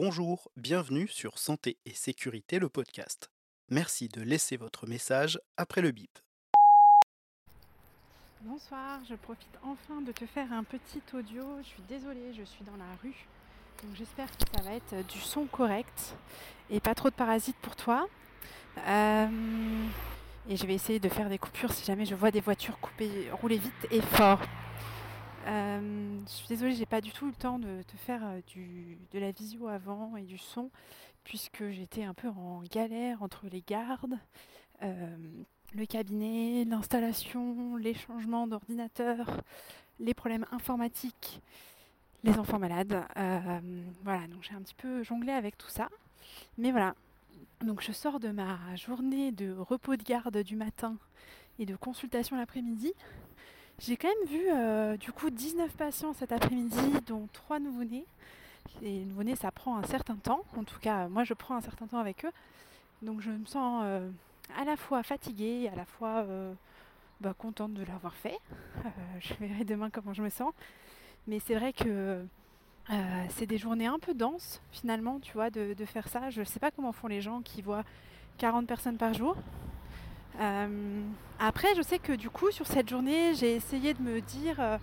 Bonjour, bienvenue sur Santé et Sécurité, le podcast. Merci de laisser votre message après le bip. Bonsoir, je profite enfin de te faire un petit audio. Je suis désolée, je suis dans la rue. Donc j'espère que ça va être du son correct et pas trop de parasites pour toi. Euh, et je vais essayer de faire des coupures si jamais je vois des voitures couper, rouler vite et fort. Euh, je suis désolée, j'ai pas du tout eu le temps de, te faire euh, de la visio avant et du son, puisque j'étais un peu en galère entre les gardes, euh, le cabinet, l'installation, les changements d'ordinateur, les problèmes informatiques, les enfants malades. voilà, donc j'ai un petit peu jonglé avec tout ça. Mais voilà, donc je sors de ma journée de repos de garde du matin et de consultation l'après-midi. J'ai quand même vu euh, du coup 19 patients cet après-midi, dont 3 nouveau-nés. Les nouveau-nés, ça prend un certain temps. En tout cas, moi, je prends un certain temps avec eux. Donc, je me sens euh, à la fois fatiguée, à la fois euh, bah, contente de l'avoir fait. je verrai demain comment je me sens. Mais c'est vrai que c'est des journées un peu denses, finalement, tu vois, de faire ça. Je ne sais pas comment font les gens qui voient 40 personnes par jour. Euh, après, je sais que du coup, sur cette journée, j'ai essayé de me dire, euh,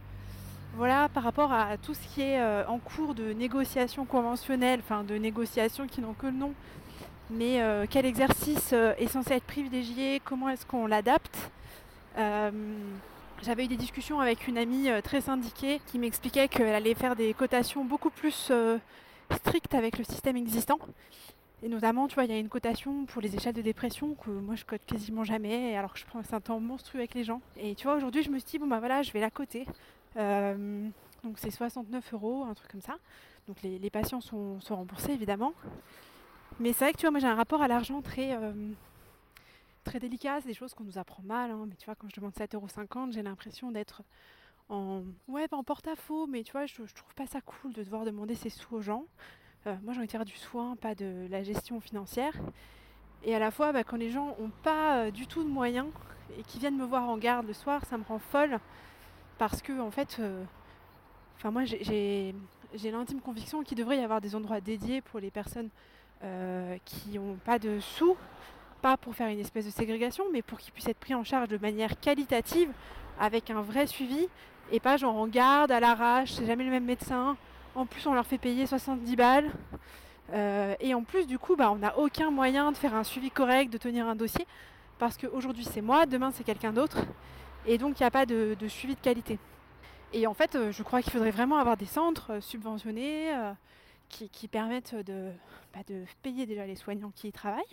voilà, par rapport à tout ce qui est euh, en cours de négociation conventionnelle, enfin de négociations qui n'ont que le nom, mais quel exercice est censé être privilégié, comment est-ce qu'on l'adapte. J'avais eu des discussions avec une amie très syndiquée qui m'expliquait qu'elle allait faire des cotations beaucoup plus strictes avec le système existant et notamment, tu vois, il y a une cotation pour les échelles de dépression que moi je cote quasiment jamais, alors que je prends un temps monstrueux avec les gens. Et tu vois, aujourd'hui, je me suis dit, bon bah voilà, je vais la coter. Euh, donc c'est 69 euros, un truc comme ça. Donc les, patients sont, remboursés évidemment. Mais c'est vrai que tu vois, moi j'ai un rapport à l'argent très, euh, très délicat. C'est des choses qu'on nous apprend mal. Hein. Mais tu vois, quand je demande 7,50 euros, j'ai l'impression d'être en. Ouais, en porte-à-faux, mais tu vois, je, je trouve pas ça cool de devoir demander ses sous aux gens. Euh, moi j'ai envie de faire du soin, pas de la gestion financière. Et à la fois, bah, quand les gens n'ont pas euh, du tout de moyens et qui viennent me voir en garde le soir, ça me rend folle parce que en fait, euh, enfin moi j'ai l'intime conviction qu'il devrait y avoir des endroits dédiés pour les personnes qui n'ont pas de sous, pas pour faire une espèce de ségrégation, mais pour qu'ils puissent être pris en charge de manière qualitative, avec un vrai suivi, et pas genre en garde, à l'arrache, c'est jamais le même médecin, en plus, on leur fait payer 70 balles. Euh, et en plus, du coup, bah, on n'a aucun moyen de faire un suivi correct, de tenir un dossier. Parce qu'aujourd'hui, c'est moi, demain, c'est quelqu'un d'autre. Et donc, il n'y a pas de, suivi de qualité. Et en fait, euh, je crois qu'il faudrait vraiment avoir des centres euh, subventionnés qui, permettent bah, de, payer déjà les soignants qui y travaillent.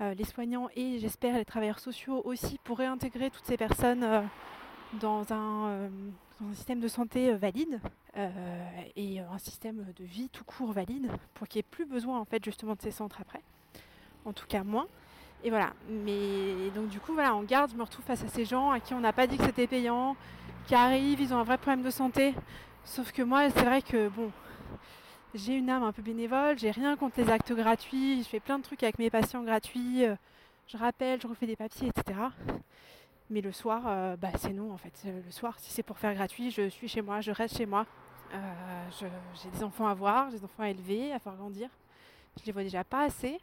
les soignants et, j'espère, les travailleurs sociaux aussi pour réintégrer toutes ces personnes dans un un système de santé euh, valide euh, et un système de vie tout court valide pour qu'il n'y ait plus besoin en fait justement de ces centres après. En tout cas moins. Et voilà. Mais donc du coup voilà, en garde, je me retrouve face à ces gens à qui on n'a pas dit que c'était payant, qui arrivent, ils ont un vrai problème de santé. Sauf que moi, c'est vrai que bon, j'ai une âme un peu bénévole, j'ai rien contre les actes gratuits, je fais plein de trucs avec mes patients gratuits, euh, je rappelle, je refais des papiers, etc. Mais le soir, euh, bah, c'est non en fait. Euh, le soir, si c'est pour faire gratuit, je suis chez moi, je reste chez moi. Euh, j'ai des enfants à voir, des enfants à élever, à faire grandir. Je les vois déjà pas assez.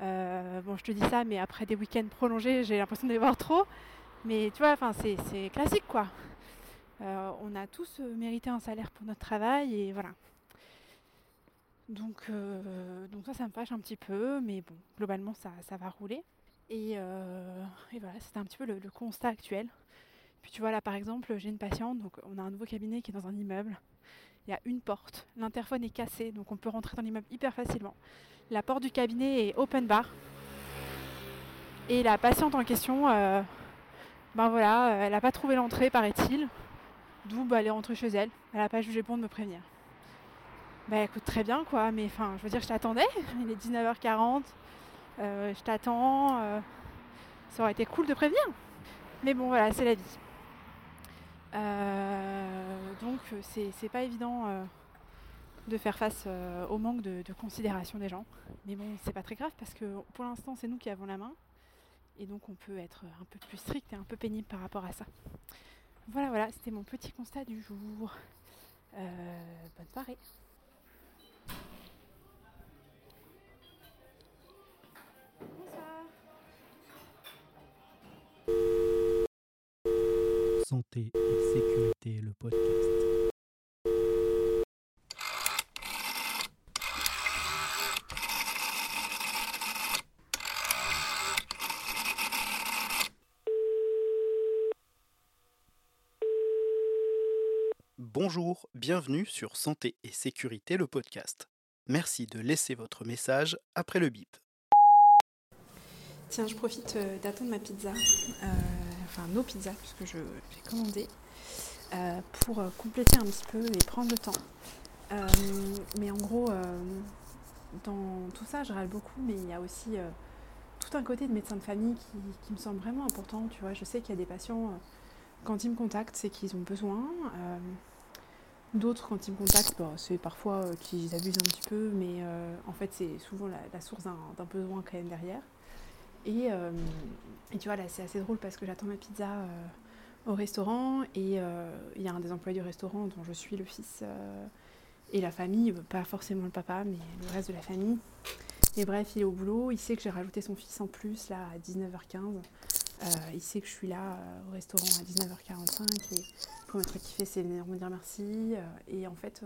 bon, je te dis ça, mais après des week-ends prolongés, j'ai l'impression de les voir trop. Mais tu vois, enfin, c'est classique quoi. on a tous mérité un salaire pour notre travail et voilà. Donc, donc ça, ça me fâche un petit peu, mais bon, globalement, ça, ça va rouler. Euh, et, voilà, c'était un petit peu le, constat actuel. Puis tu vois là par exemple, j'ai une patiente, donc on a un nouveau cabinet qui est dans un immeuble. Il y a une porte, l'interphone est cassé, donc on peut rentrer dans l'immeuble hyper facilement. La porte du cabinet est open bar. Et la patiente en question, euh, ben voilà, elle n'a pas trouvé l'entrée, paraît-il. D'où bah, elle est rentrée chez elle. Elle n'a pas jugé bon de me prévenir. Bah écoute, très bien quoi, mais enfin, je veux dire, je t'attendais. Il est 19h40. Euh, je t'attends. Euh, ça aurait été cool de prévenir. Mais bon, voilà, c'est la vie. Euh, donc, c'est pas évident de faire face au manque de, considération des gens. Mais bon, c'est pas très grave parce que pour l'instant, c'est nous qui avons la main. Et donc, on peut être un peu plus strict et un peu pénible par rapport à ça. Voilà, voilà, c'était mon petit constat du jour. bonne soirée. Santé et Sécurité, le podcast. Bonjour, bienvenue sur Santé et Sécurité, le podcast. Merci de laisser votre message après le bip. Tiens, je profite euh, d'attendre ma pizza, euh, enfin nos pizzas, puisque je l'ai commandé, euh, pour euh, compléter un petit peu et prendre le temps. Euh, mais en gros, dans tout ça, je râle beaucoup, mais il y a aussi tout un côté de médecin de famille qui, qui me semble vraiment important. Tu vois, je sais qu'il y a des patients, quand ils me contactent, c'est qu'ils ont besoin. D'autres, quand ils me contactent, bon, c'est parfois qu'ils abusent un petit peu, mais en fait, c'est souvent la, la source d'un besoin quand même derrière. Et, euh, et tu vois, là, c'est assez drôle parce que j'attends ma pizza euh, au restaurant et euh, il y a un des employés du restaurant dont je suis le fils et la famille, pas forcément le papa, mais le reste de la famille. Et bref, il est au boulot, il sait que j'ai rajouté son fils en plus là à 19h15. Euh, il sait que je suis là au restaurant à 19h45 et le premier truc qu'il fait c'est venir me dire merci. et en fait,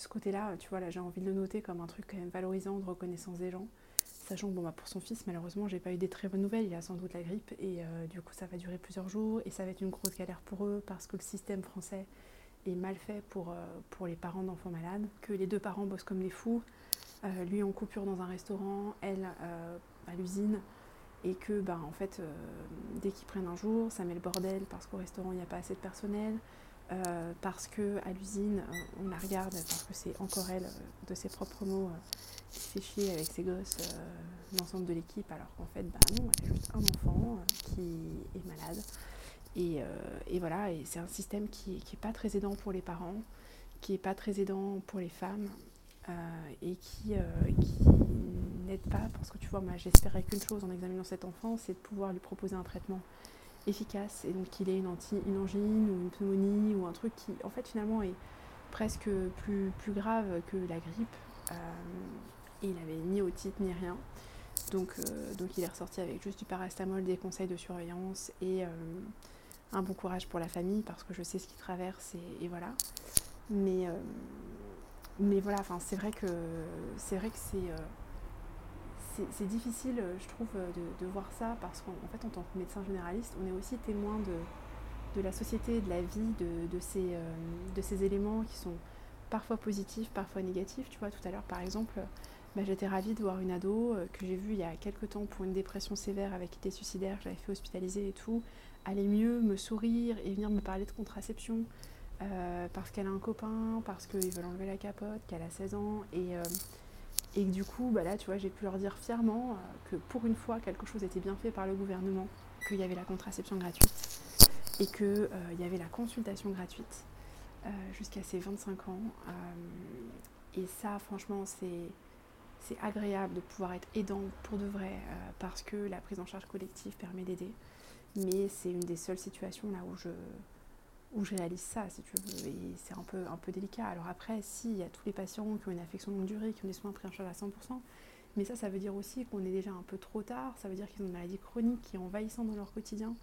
ce côté-là, tu vois, là j'ai envie de le noter comme un truc quand même valorisant de reconnaissance des gens. Sachant que bon, bah, pour son fils, malheureusement, j'ai pas eu des très bonnes nouvelles. Il a sans doute la grippe et euh, du coup, ça va durer plusieurs jours et ça va être une grosse galère pour eux parce que le système français est mal fait pour, euh, pour les parents d'enfants malades. Que les deux parents bossent comme des fous. Euh, lui en coupure dans un restaurant, elle à l'usine. Et que, bah, en fait, dès qu'ils prennent un jour, ça met le bordel parce qu'au restaurant, il n'y a pas assez de personnel. parce que à l'usine, on la regarde parce que c'est encore elle, de ses propres mots, qui fait chier avec ses gosses, euh, l'ensemble de l'équipe, alors qu'en fait, bah non, elle a juste un enfant euh, qui est malade. Et, euh, et voilà, et c'est un système qui n'est pas très aidant pour les parents, qui n'est pas très aidant pour les femmes, et qui, qui n'aide pas, parce que tu vois, moi j'espérais qu'une chose en examinant cet enfant, c'est de pouvoir lui proposer un traitement efficace, et donc qu'il ait une, anti, une angine ou une pneumonie ou un truc qui, en fait, finalement est presque plus, plus grave que la grippe. Il n'avait ni otite ni rien. Donc, euh, donc il est ressorti avec juste du paracétamol, des conseils de surveillance et euh, un bon courage pour la famille parce que je sais ce qu'il traverse et, voilà. Mais, euh, voilà, c'est vrai que c'est difficile, je trouve, de, voir ça parce qu'en en fait, en tant que médecin généraliste, on est aussi témoin de, la société, de la vie, de ces éléments qui sont parfois positifs, parfois négatifs. Tu vois, tout à l'heure, par exemple, bah, j'étais ravie de voir une ado euh, que j'ai vue il y a quelques temps pour une dépression sévère avec idée suicidaire, j'avais fait hospitaliser et tout, aller mieux, me sourire et venir me parler de contraception. euh, parce qu'elle a un copain, parce qu'ils veulent enlever la capote, qu'elle a 16 ans, et, euh, et que du coup, bah là, tu vois, j'ai pu leur dire fièrement que pour une fois, quelque chose était bien fait par le gouvernement, qu'il y avait la contraception gratuite, et qu'il y avait la consultation gratuite jusqu'à ses 25 ans. Et ça, franchement, c'est c'est agréable de pouvoir être aidant pour de vrai, euh, parce que la prise en charge collective permet d'aider. Mais c'est une des seules situations là où je, où réalise ça, si tu veux, et c'est un peu, un peu délicat. Alors après, si, il y a tous les patients qui ont une affection longue durée, qui ont des soins pris en charge à 100%, mais ça, ça veut dire aussi qu'on est déjà un peu trop tard, ça veut dire qu'ils ont une maladie chronique qui est envahissante dans leur quotidien.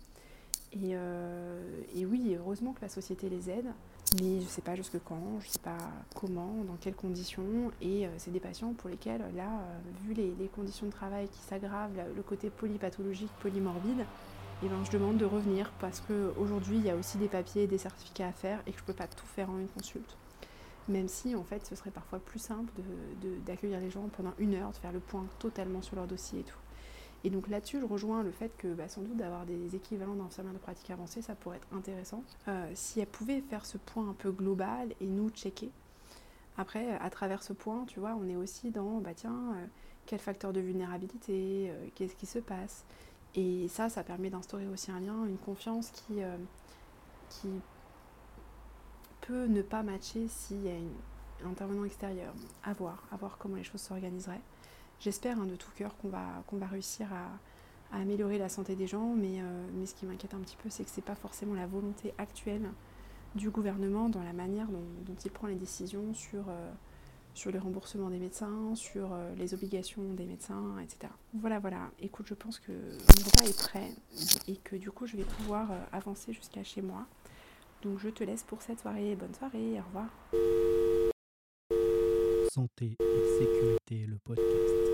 Et, euh, et oui, heureusement que la société les aide, mais je ne sais pas jusque quand, je ne sais pas comment, dans quelles conditions, et euh, c'est des patients pour lesquels, là, euh, vu les, conditions de travail qui s'aggravent, le côté polypathologique, polymorbide, eh ben, je demande de revenir parce qu'aujourd'hui, il y a aussi des papiers et des certificats à faire et que je ne peux pas tout faire en une consulte. Même si, en fait, ce serait parfois plus simple d'accueillir les gens pendant une heure, de faire le point totalement sur leur dossier et tout. Et donc là-dessus, je rejoins le fait que bah, sans doute d'avoir des équivalents d'infirmières de pratique avancée, ça pourrait être intéressant. Euh, si elle pouvait faire ce point un peu global et nous checker. Après, à travers ce point, tu vois, on est aussi dans, bah tiens, euh, quel facteur de vulnérabilité, euh, qu'est-ce qui se passe. Et ça, ça permet d'instaurer aussi un lien, une confiance qui, euh, qui peut ne pas matcher s'il y a un intervenant extérieur. À voir, à voir comment les choses s'organiseraient. J'espère hein, de tout cœur qu'on va, va réussir à, améliorer la santé des gens, mais, euh, mais ce qui m'inquiète un petit peu, c'est que c'est pas forcément la volonté actuelle du gouvernement dans la manière dont, il prend les décisions sur, euh, sur les remboursements des médecins, sur euh, les obligations des médecins, etc. Voilà, voilà. Écoute, je pense que mon repas est prêt et que du coup, je vais pouvoir euh, avancer jusqu'à chez moi. Donc, je te laisse pour cette soirée. Bonne soirée, au revoir. Santé et sécurité, le podcast.